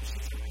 Does it mean